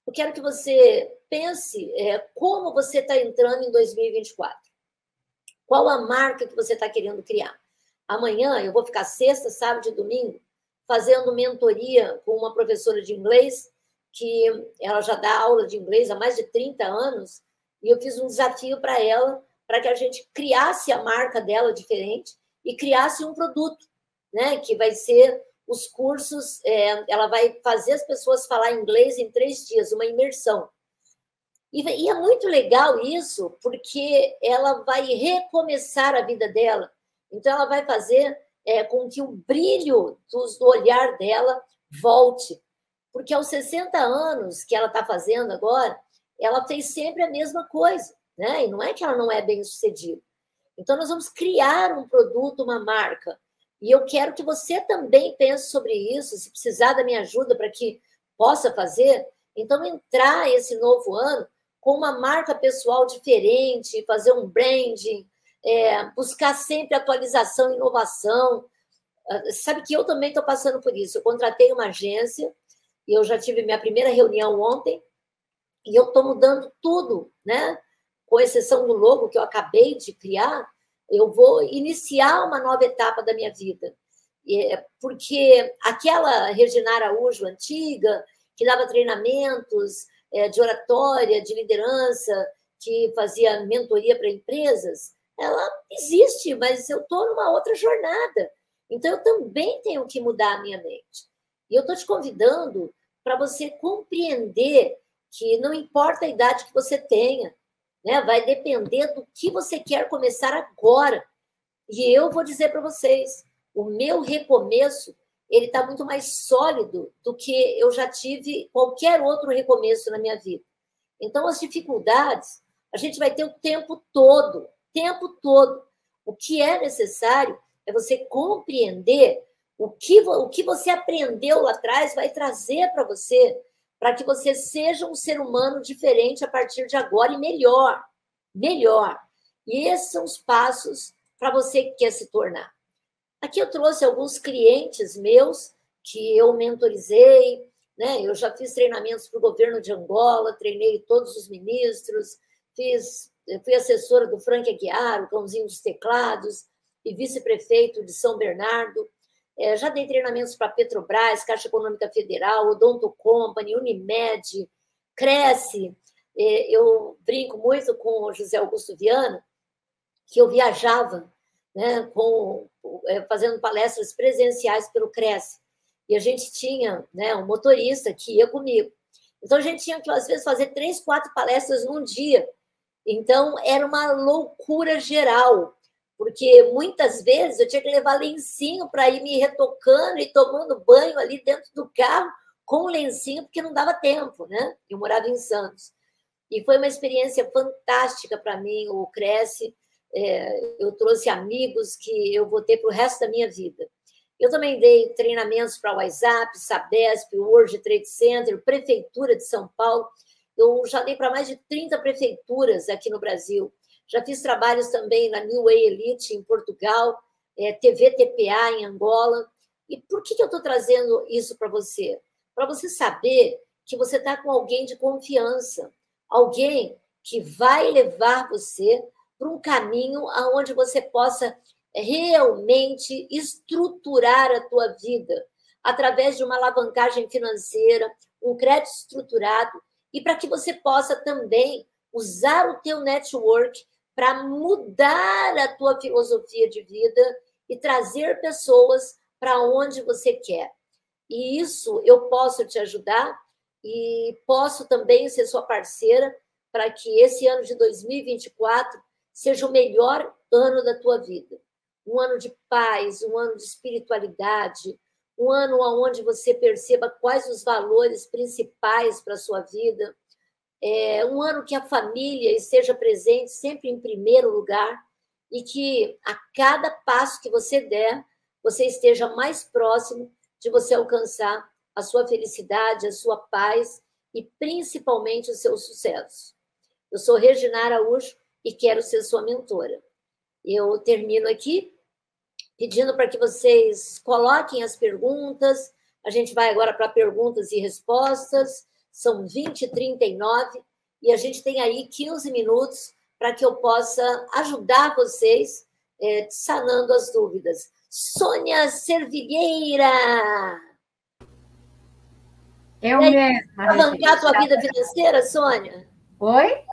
[SPEAKER 2] eu quero que você pense é, como você está entrando em 2024. Qual a marca que você está querendo criar? Amanhã eu vou ficar sexta, sábado e domingo fazendo mentoria com uma professora de inglês que ela já dá aula de inglês há mais de 30 anos e eu fiz um desafio para ela para que a gente criasse a marca dela diferente e criasse um produto, né, que vai ser os cursos, é, ela vai fazer as pessoas falar inglês em três dias, uma imersão. E, e é muito legal isso, porque ela vai recomeçar a vida dela. Então, ela vai fazer é, com que o brilho do olhar dela volte. Porque aos 60 anos que ela está fazendo agora, ela fez sempre a mesma coisa. Né? E não é que ela não é bem sucedida. Então, nós vamos criar um produto, uma marca, e eu quero que você também pense sobre isso, se precisar da minha ajuda para que possa fazer. Então, entrar esse novo ano com uma marca pessoal diferente, fazer um branding, é, buscar sempre atualização, inovação. Ah, sabe que eu também estou passando por isso. Eu contratei uma agência e eu já tive minha primeira reunião ontem e eu estou mudando tudo, né? Com exceção do logo que eu acabei de criar, eu vou iniciar uma nova etapa da minha vida. É, porque aquela Regina Araújo antiga, que dava treinamentos é, de oratória, de liderança, que fazia mentoria para empresas, ela existe, mas eu estou numa outra jornada. Então, eu também tenho que mudar a minha mente. E eu estou te convidando para você compreender que não importa a idade que você tenha, né? Vai depender do que você quer começar agora. E eu vou dizer para vocês, o meu recomeço ele está muito mais sólido do que eu já tive qualquer outro recomeço na minha vida. Então, as dificuldades a gente vai ter o tempo todo, tempo todo. O que é necessário é você compreender o que, o que você aprendeu lá atrás vai trazer para você para que você seja um ser humano diferente a partir de agora e melhor, melhor. E esses são os passos para você que quer se tornar. Aqui eu trouxe alguns clientes meus que eu mentorizei, né? Eu já fiz treinamentos para o governo de Angola, treinei todos os ministros, fiz, fui assessora do Frank Aguiar, o cãozinho dos teclados, e vice-prefeito de São Bernardo. É, já dei treinamentos para Petrobras, Caixa Econômica Federal, Odonto Company, Unimed, Cresce. É, eu brinco muito com o José Augusto Viana, que eu viajava né, com, é, fazendo palestras presenciais pelo Cresce. E a gente tinha né, um motorista que ia comigo. Então, a gente tinha que, às vezes, fazer três, quatro palestras num dia. Então, era uma loucura geral porque muitas vezes eu tinha que levar lencinho para ir me retocando e tomando banho ali dentro do carro com lencinho, porque não dava tempo, né? Eu morava em Santos. E foi uma experiência fantástica para mim, o Cresce. É, eu trouxe amigos que eu vou ter para o resto da minha vida. Eu também dei treinamentos para WhatsApp, Sabesp, World Trade Center, Prefeitura de São Paulo. Eu já dei para mais de 30 prefeituras aqui no Brasil. Já fiz trabalhos também na New Way Elite em Portugal, é, TV TPA em Angola. E por que, que eu estou trazendo isso para você? Para você saber que você está com alguém de confiança, alguém que vai levar você para um caminho aonde você possa realmente estruturar a tua vida através de uma alavancagem financeira, um crédito estruturado e para que você possa também usar o teu network para mudar a tua filosofia de vida e trazer pessoas para onde você quer. E isso eu posso te ajudar e posso também ser sua parceira para que esse ano de 2024 seja o melhor ano da tua vida. Um ano de paz, um ano de espiritualidade, um ano onde você perceba quais os valores principais para a sua vida, é um ano que a família esteja presente sempre em primeiro lugar e que a cada passo que você der, você esteja mais próximo de você alcançar a sua felicidade, a sua paz e principalmente o seu sucesso. Eu sou Regina Araújo e quero ser sua mentora. Eu termino aqui pedindo para que vocês coloquem as perguntas. A gente vai agora para perguntas e respostas. São 20 e 39 e a gente tem aí 15 minutos para que eu possa ajudar vocês é, sanando as dúvidas. Sônia Servilheira!
[SPEAKER 3] Eu mesma.
[SPEAKER 2] Alavancar a tua vida financeira, Sônia?
[SPEAKER 3] Oi?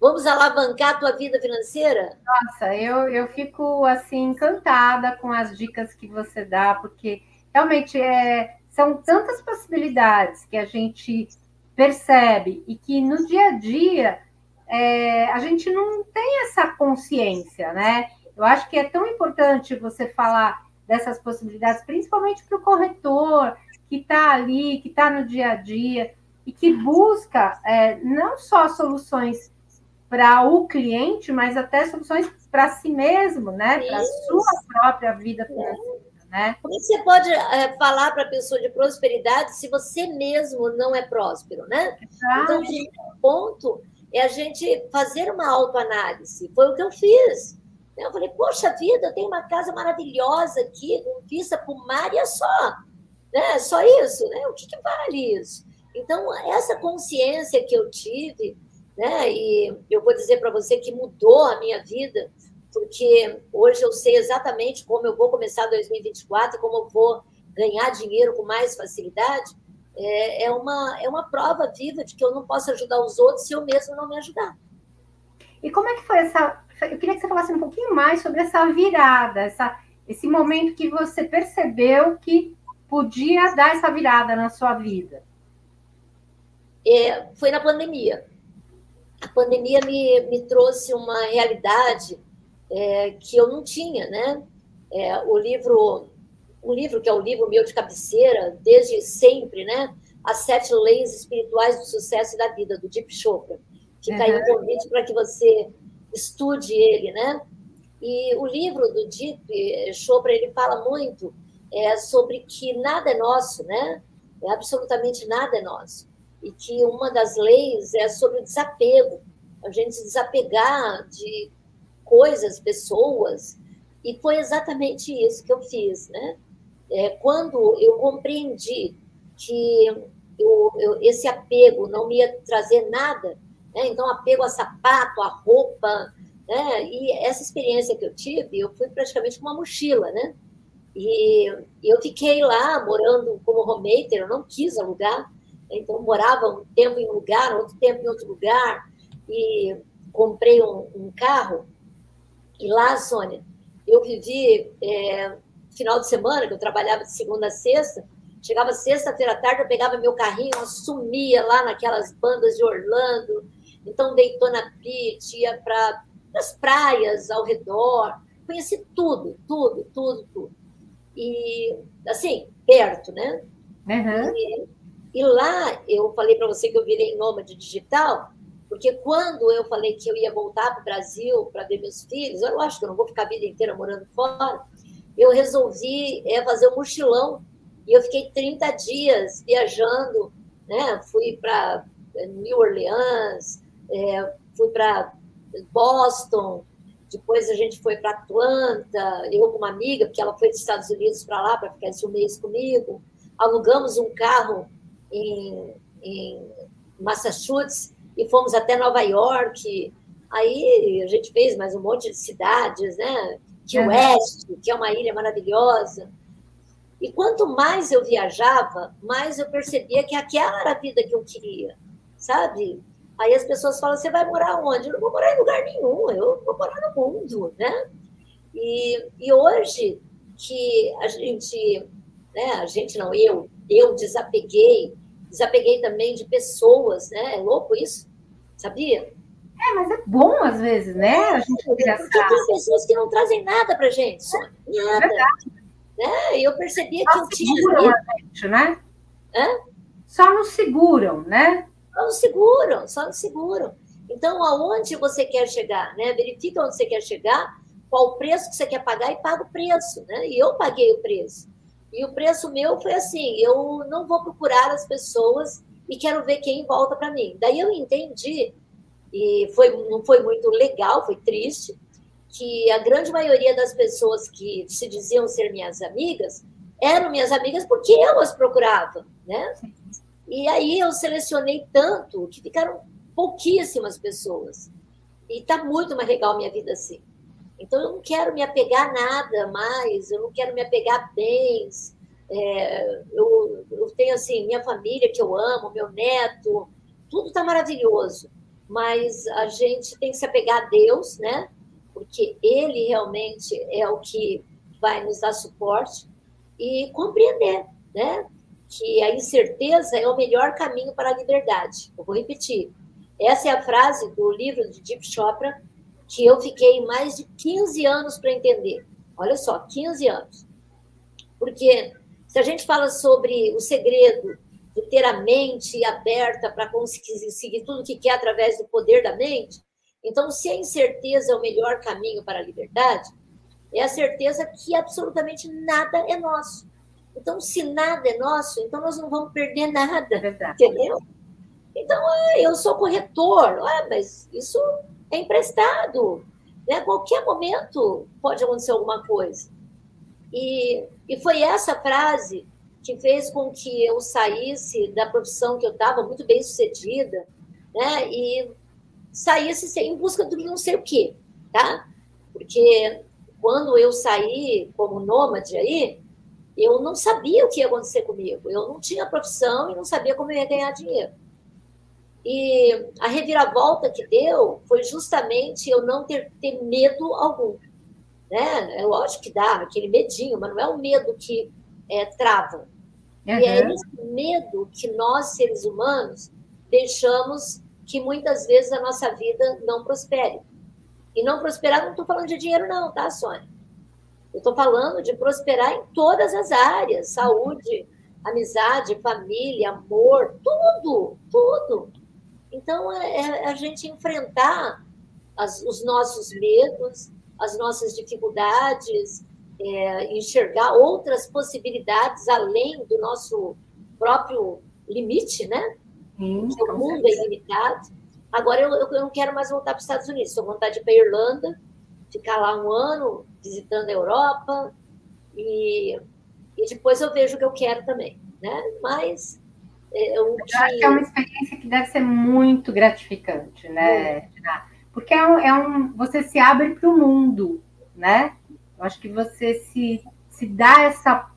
[SPEAKER 2] Vamos alavancar a tua vida financeira?
[SPEAKER 3] Nossa, eu, eu fico assim encantada com as dicas que você dá, porque realmente é, são tantas possibilidades que a gente percebe e que no dia a dia é, a gente não tem essa consciência, né? Eu acho que é tão importante você falar dessas possibilidades, principalmente para o corretor que está ali, que está no dia a dia e que busca é, não só soluções para o cliente, mas até soluções para si mesmo, né? Para a sua própria vida financeira. Né?
[SPEAKER 2] Como você pode é, falar para a pessoa de prosperidade se você mesmo não é próspero, né? Exato. Então, o primeiro ponto é a gente fazer uma autoanálise. Foi o que eu fiz. Eu falei, poxa vida, eu tenho uma casa maravilhosa aqui, com vista para o mar e é só. Né? Só isso, né? O que, que vale isso? Então, essa consciência que eu tive né? E eu vou dizer para você que mudou a minha vida, porque hoje eu sei exatamente como eu vou começar 2024, como eu vou ganhar dinheiro com mais facilidade. É, é, uma, é uma prova viva de que eu não posso ajudar os outros se eu mesmo não me ajudar.
[SPEAKER 3] E como é que foi essa? Eu queria que você falasse um pouquinho mais sobre essa virada, essa, esse momento que você percebeu que podia dar essa virada na sua vida.
[SPEAKER 2] É, foi na pandemia a pandemia me, me trouxe uma realidade é, que eu não tinha, né? É, o livro, um livro que é o livro meu de cabeceira, desde sempre, né? As Sete Leis Espirituais do Sucesso e da Vida, do Deep Chopra. Fica uhum. aí um convite para que você estude ele, né? E o livro do Deep Chopra, ele fala muito é, sobre que nada é nosso, né? É, absolutamente nada é nosso e que uma das leis é sobre o desapego, a gente se desapegar de coisas, pessoas, e foi exatamente isso que eu fiz, né? É, quando eu compreendi que eu, eu, esse apego não me ia trazer nada, né? então apego a sapato, a roupa, né? e essa experiência que eu tive, eu fui praticamente com uma mochila, né? E eu fiquei lá morando como homemaker, eu não quis alugar, então, morava um tempo em um lugar, outro tempo em outro lugar, e comprei um, um carro. E lá, Sônia, eu vivi é, final de semana, que eu trabalhava de segunda a sexta, chegava sexta-feira à tarde, eu pegava meu carrinho, assumia lá naquelas bandas de Orlando, então Daytona Beach, ia para as praias ao redor, conheci tudo, tudo, tudo, tudo. E, assim, perto, né?
[SPEAKER 3] Uhum.
[SPEAKER 2] E, e lá eu falei para você que eu virei nômade digital, porque quando eu falei que eu ia voltar para o Brasil para ver meus filhos, eu acho que eu não vou ficar a vida inteira morando fora, eu resolvi é, fazer um mochilão. E eu fiquei 30 dias viajando, né? Fui para é, New Orleans, é, fui para Boston, depois a gente foi para Atlanta, eu com uma amiga, porque ela foi dos Estados Unidos para lá para ficar esse um mês comigo. Alugamos um carro em, em Massachusetts e fomos até Nova York. Aí a gente fez mais um monte de cidades, né? Que West, que é uma ilha maravilhosa. E quanto mais eu viajava, mais eu percebia que aquela era a vida que eu queria, sabe? Aí as pessoas falam: você vai morar onde? Eu não vou morar em lugar nenhum, eu vou morar no mundo, né? E, e hoje que a gente, né, a gente não, eu, eu desapeguei, desapeguei também de pessoas, né? É louco isso? Sabia?
[SPEAKER 3] É, mas é bom às vezes, né? A gente
[SPEAKER 2] Porque tem pessoas que não trazem nada pra gente, Sônia. Nada. É né? Eu percebia que
[SPEAKER 3] Só
[SPEAKER 2] eu tinha.
[SPEAKER 3] gente, né?
[SPEAKER 2] Hã?
[SPEAKER 3] Só nos seguram, né?
[SPEAKER 2] Só nos seguram, só nos seguram. Então, aonde você quer chegar, né? Verifica onde você quer chegar, qual o preço que você quer pagar e paga o preço, né? E eu paguei o preço. E o preço meu foi assim: eu não vou procurar as pessoas e quero ver quem volta para mim. Daí eu entendi e foi, não foi muito legal, foi triste, que a grande maioria das pessoas que se diziam ser minhas amigas eram minhas amigas porque eu as procurava, né? E aí eu selecionei tanto que ficaram pouquíssimas pessoas. E tá muito mais legal minha vida assim. Então eu não quero me apegar a nada mais, eu não quero me apegar a bens. É, eu, eu tenho assim minha família que eu amo, meu neto, tudo está maravilhoso mas a gente tem que se apegar a Deus, né? Porque Ele realmente é o que vai nos dar suporte e compreender, né? Que a incerteza é o melhor caminho para a liberdade. Eu vou repetir. Essa é a frase do livro de Deep Chopra que eu fiquei mais de 15 anos para entender. Olha só, 15 anos. Porque se a gente fala sobre o segredo de ter a mente aberta para conseguir seguir tudo que quer através do poder da mente. Então, se a incerteza é o melhor caminho para a liberdade, é a certeza que absolutamente nada é nosso. Então, se nada é nosso, então nós não vamos perder nada, é entendeu? Então, ah, eu sou corretor, ah, mas isso é emprestado. Né? Qualquer momento pode acontecer alguma coisa. E, e foi essa frase que fez com que eu saísse da profissão que eu estava, muito bem sucedida, né? E saísse em busca de não sei o quê, tá? Porque quando eu saí como nômade aí, eu não sabia o que ia acontecer comigo. Eu não tinha profissão e não sabia como eu ia ganhar dinheiro. E a reviravolta que deu foi justamente eu não ter, ter medo algum. Né? É lógico que dá aquele medinho, mas não é o medo que é, travam. Uhum. E é esse medo que nós, seres humanos, deixamos que muitas vezes a nossa vida não prospere. E não prosperar, não estou falando de dinheiro, não, tá, Sônia? Eu estou falando de prosperar em todas as áreas: saúde, amizade, família, amor, tudo, tudo. Então, é, é a gente enfrentar as, os nossos medos, as nossas dificuldades, é, enxergar outras possibilidades além do nosso próprio limite, né? Sim, o mundo é ilimitado. Agora eu, eu não quero mais voltar para os Estados Unidos, estou com vontade de ir para a Irlanda, ficar lá um ano visitando a Europa e, e depois eu vejo o que eu quero também, né? Mas
[SPEAKER 3] é, eu, que... acho que é uma experiência que deve ser muito gratificante, né? Porque é um, é um você se abre para o mundo, né? Eu acho que você se, se dá essa,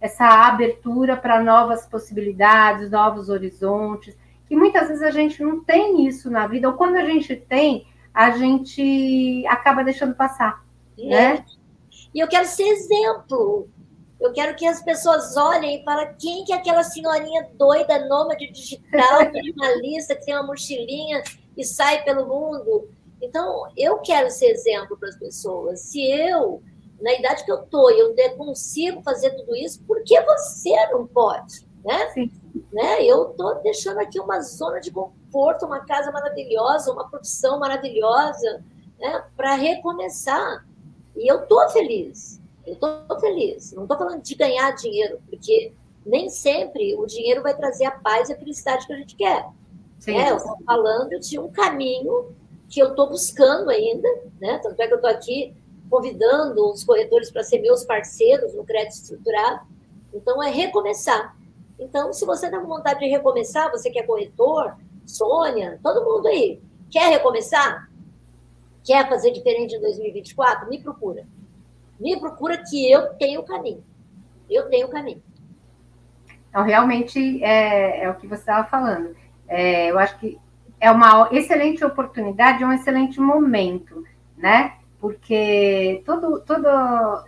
[SPEAKER 3] essa abertura para novas possibilidades, novos horizontes, que muitas vezes a gente não tem isso na vida, ou quando a gente tem, a gente acaba deixando passar, é. né?
[SPEAKER 2] E eu quero ser exemplo. Eu quero que as pessoas olhem para quem que é aquela senhorinha doida, nômade digital, minimalista, que tem uma mochilinha e sai pelo mundo. Então, eu quero ser exemplo para as pessoas. Se eu na idade que eu estou eu consigo fazer tudo isso, por que você não pode? Né? Sim. Né? Eu estou deixando aqui uma zona de conforto, uma casa maravilhosa, uma profissão maravilhosa, né? para recomeçar. E eu estou feliz, eu estou feliz. Não estou falando de ganhar dinheiro, porque nem sempre o dinheiro vai trazer a paz e a felicidade que a gente quer. Sim, né? Eu estou falando de um caminho que eu estou buscando ainda, né? Tanto é que eu estou aqui convidando os corretores para ser meus parceiros no crédito estruturado. Então, é recomeçar. Então, se você está com vontade de recomeçar, você que é corretor, Sônia, todo mundo aí, quer recomeçar? Quer fazer diferente em 2024? Me procura. Me procura que eu tenho o caminho. Eu tenho o caminho.
[SPEAKER 3] Então, realmente, é, é o que você estava falando. É, eu acho que é uma excelente oportunidade, é um excelente momento, né? porque todo, todo,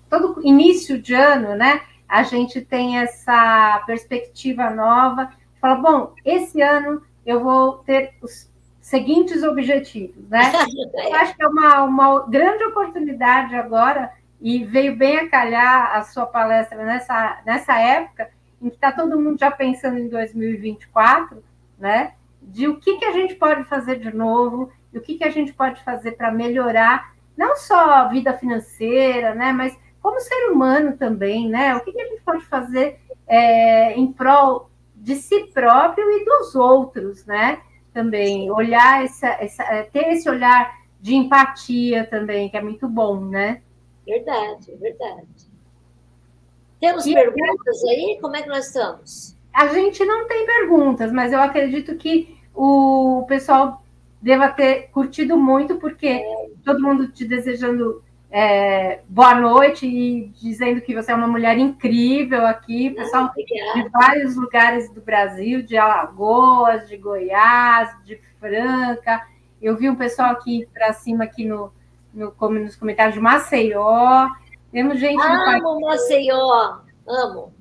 [SPEAKER 3] todo início de ano, né, a gente tem essa perspectiva nova, fala, bom, esse ano eu vou ter os seguintes objetivos, né? Eu acho que é uma, uma grande oportunidade agora, e veio bem a calhar a sua palestra nessa, nessa época, em que está todo mundo já pensando em 2024, né? De o que, que a gente pode fazer de novo, e o que, que a gente pode fazer para melhorar não só a vida financeira, né? Mas como ser humano também, né? O que, que a gente pode fazer é, em prol de si próprio e dos outros, né? Também olhar essa, essa, é, ter esse olhar de empatia também, que é muito bom, né?
[SPEAKER 2] Verdade, verdade. Temos e perguntas aí? Como é que nós estamos?
[SPEAKER 3] A gente não tem perguntas, mas eu acredito que o pessoal deva ter curtido muito, porque é. todo mundo te desejando é, boa noite e dizendo que você é uma mulher incrível aqui, pessoal de vários lugares do Brasil, de Alagoas, de Goiás, de Franca. Eu vi um pessoal aqui para cima aqui no, no, nos comentários de Maceió. Temos gente
[SPEAKER 2] Amo Maceió, amo.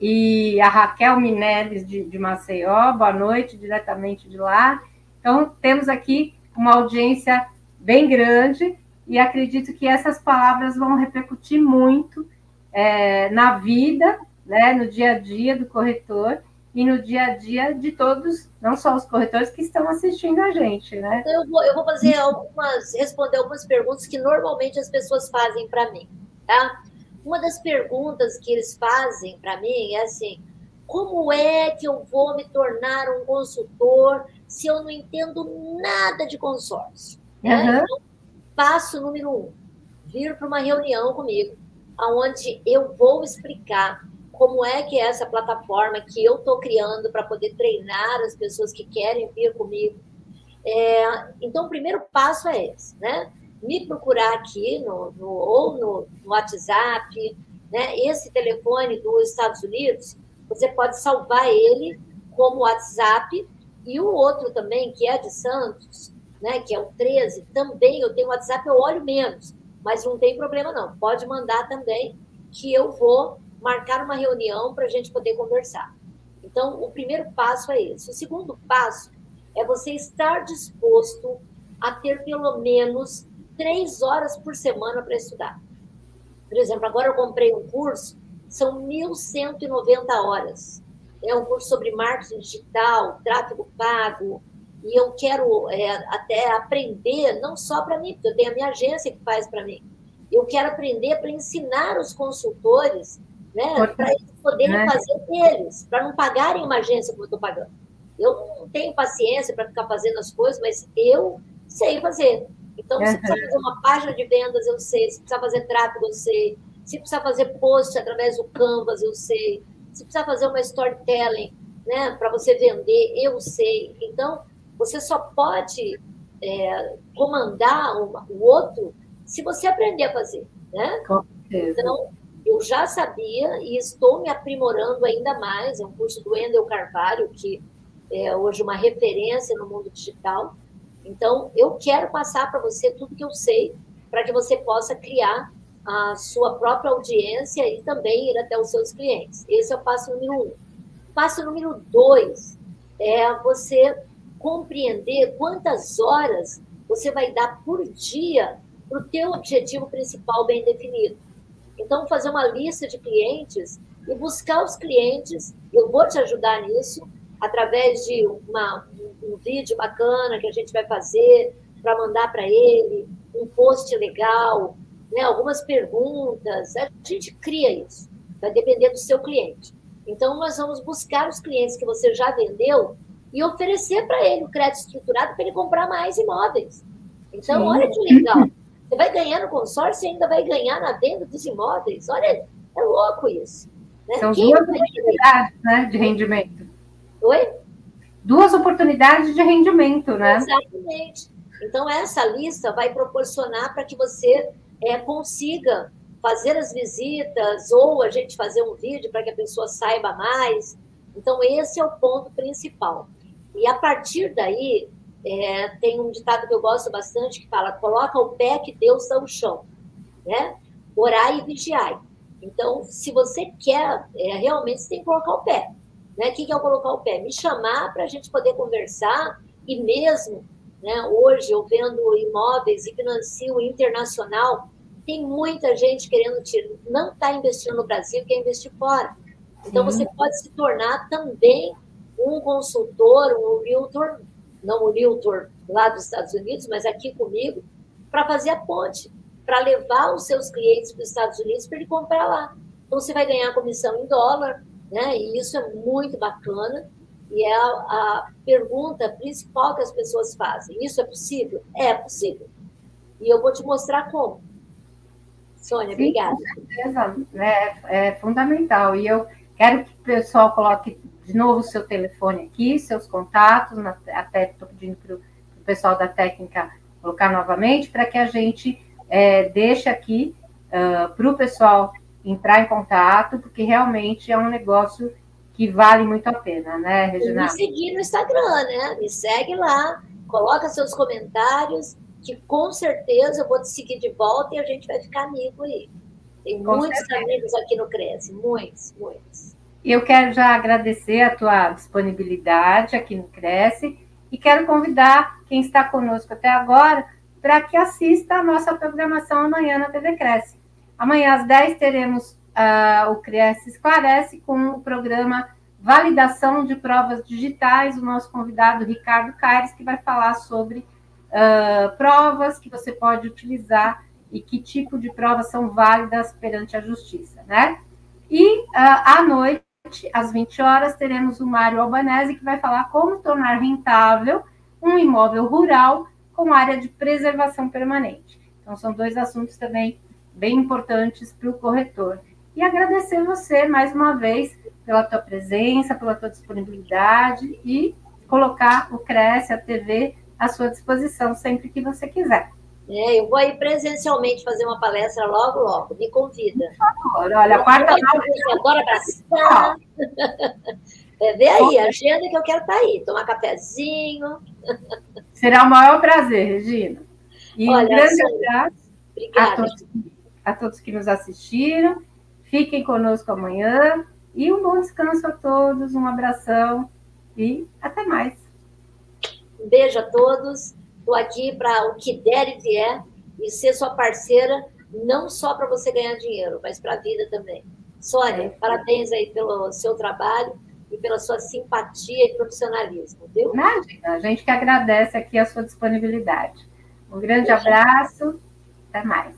[SPEAKER 3] E a Raquel Mineles de, de Maceió, boa noite, diretamente de lá. Então, temos aqui uma audiência bem grande e acredito que essas palavras vão repercutir muito é, na vida, né, no dia a dia do corretor e no dia a dia de todos, não só os corretores que estão assistindo a gente, né?
[SPEAKER 2] Então, eu vou, eu vou fazer algumas, responder algumas perguntas que normalmente as pessoas fazem para mim, tá? Uma das perguntas que eles fazem para mim é assim: como é que eu vou me tornar um consultor se eu não entendo nada de consórcio? Né? Uhum. Então, Passo número um: vir para uma reunião comigo, onde eu vou explicar como é que é essa plataforma que eu estou criando para poder treinar as pessoas que querem vir comigo. É, então, o primeiro passo é esse, né? Me procurar aqui no, no ou no, no, WhatsApp, né? Esse telefone dos Estados Unidos, você pode salvar ele como WhatsApp e o outro também, que é de Santos, né, que é o 13, também eu tenho WhatsApp, eu olho menos, mas não tem problema não. Pode mandar também que eu vou marcar uma reunião para a gente poder conversar. Então, o primeiro passo é esse. O segundo passo é você estar disposto a ter pelo menos três horas por semana para estudar. Por exemplo, agora eu comprei um curso, são 1.190 horas. É um curso sobre marketing digital, tráfego pago, e eu quero é, até aprender, não só para mim, porque eu tenho a minha agência que faz para mim. Eu quero aprender para ensinar os consultores, né, para eles poderem né? fazer deles, para não pagarem uma agência como eu estou pagando. Eu não tenho paciência para ficar fazendo as coisas, mas eu sei fazer. Então, se precisar fazer uma página de vendas, eu sei. Se precisar fazer tráfego, eu sei. Se precisar fazer post através do Canvas, eu sei. Se precisar fazer uma storytelling, né, para você vender, eu sei. Então, você só pode é, comandar o outro se você aprender a fazer, né? Então, eu já sabia e estou me aprimorando ainda mais. É um curso do Wendel Carvalho, que é hoje uma referência no mundo digital. Então, eu quero passar para você tudo que eu sei, para que você possa criar a sua própria audiência e também ir até os seus clientes. Esse é o passo número um. Passo número dois é você compreender quantas horas você vai dar por dia para o teu objetivo principal bem definido. Então, fazer uma lista de clientes e buscar os clientes. Eu vou te ajudar nisso através de uma, um, um vídeo bacana que a gente vai fazer para mandar para ele, um post legal, né, algumas perguntas. A gente cria isso, vai depender do seu cliente. Então, nós vamos buscar os clientes que você já vendeu e oferecer para ele o crédito estruturado para ele comprar mais imóveis. Então, Sim. olha que legal. Você vai ganhar no consórcio e ainda vai ganhar na venda dos imóveis. Olha, é louco isso.
[SPEAKER 3] Né? São Quem duas oportunidades né, de rendimento.
[SPEAKER 2] Oi?
[SPEAKER 3] Duas oportunidades de rendimento, né?
[SPEAKER 2] Exatamente. Então, essa lista vai proporcionar para que você é, consiga fazer as visitas ou a gente fazer um vídeo para que a pessoa saiba mais. Então, esse é o ponto principal. E a partir daí, é, tem um ditado que eu gosto bastante que fala: coloca o pé que Deus dá o chão, né? Orai e vigiai. Então, se você quer, é, realmente você tem que colocar o pé. Né? O que é colocar o pé? Me chamar para a gente poder conversar e mesmo né, hoje eu vendo imóveis e financio internacional, tem muita gente querendo tirar, não está investindo no Brasil, quer investir fora. Então Sim. você pode se tornar também um consultor, um realtor, não um realtor lá dos Estados Unidos, mas aqui comigo, para fazer a ponte, para levar os seus clientes para os Estados Unidos para ele comprar lá. Então você vai ganhar comissão em dólar, né? E isso é muito bacana. E é a, a pergunta principal que as pessoas fazem. Isso é possível? É possível. E eu vou te mostrar como. Sônia, Sim, obrigada.
[SPEAKER 3] Com certeza, é, é fundamental. E eu quero que o pessoal coloque de novo o seu telefone aqui, seus contatos, até estou pedindo para o pessoal da técnica colocar novamente, para que a gente é, deixe aqui uh, para o pessoal entrar em contato, porque realmente é um negócio que vale muito a pena, né, Regina?
[SPEAKER 2] Me seguir no Instagram, né? Me segue lá, coloca seus comentários, que com certeza eu vou te seguir de volta e a gente vai ficar amigo aí. Tem com muitos certeza. amigos aqui no Cresce, muitos, muitos.
[SPEAKER 3] Eu quero já agradecer a tua disponibilidade aqui no Cresce e quero convidar quem está conosco até agora para que assista a nossa programação amanhã na TV Cresce. Amanhã às 10 teremos uh, o Cresce Esclarece com o programa Validação de Provas Digitais, o nosso convidado Ricardo Caires, que vai falar sobre uh, provas que você pode utilizar e que tipo de provas são válidas perante a justiça, né? E uh, à noite, às 20 horas, teremos o Mário Albanese, que vai falar como tornar rentável um imóvel rural com área de preservação permanente. Então, são dois assuntos também bem importantes para o corretor e agradecer você mais uma vez pela tua presença, pela tua disponibilidade e colocar o Cresce, a TV, à sua disposição sempre que você quiser.
[SPEAKER 2] É, eu vou aí presencialmente fazer uma palestra logo, logo. Me convida. Por
[SPEAKER 3] favor, olha, quarta
[SPEAKER 2] Agora abraçar. É, vê aí, agenda que eu quero estar tá aí, tomar cafezinho.
[SPEAKER 3] Será o maior prazer, Regina. E olha, um grande abraço a todos, a todos que nos assistiram Fiquem conosco amanhã e um bom descanso a todos, um abração e até mais.
[SPEAKER 2] Um beijo a todos. Estou aqui para o que der e vier e ser sua parceira, não só para você ganhar dinheiro, mas para a vida também. Sônia, é. parabéns aí pelo seu trabalho e pela sua simpatia e profissionalismo, viu?
[SPEAKER 3] Imagina, a gente que agradece aqui a sua disponibilidade. Um grande abraço, até mais.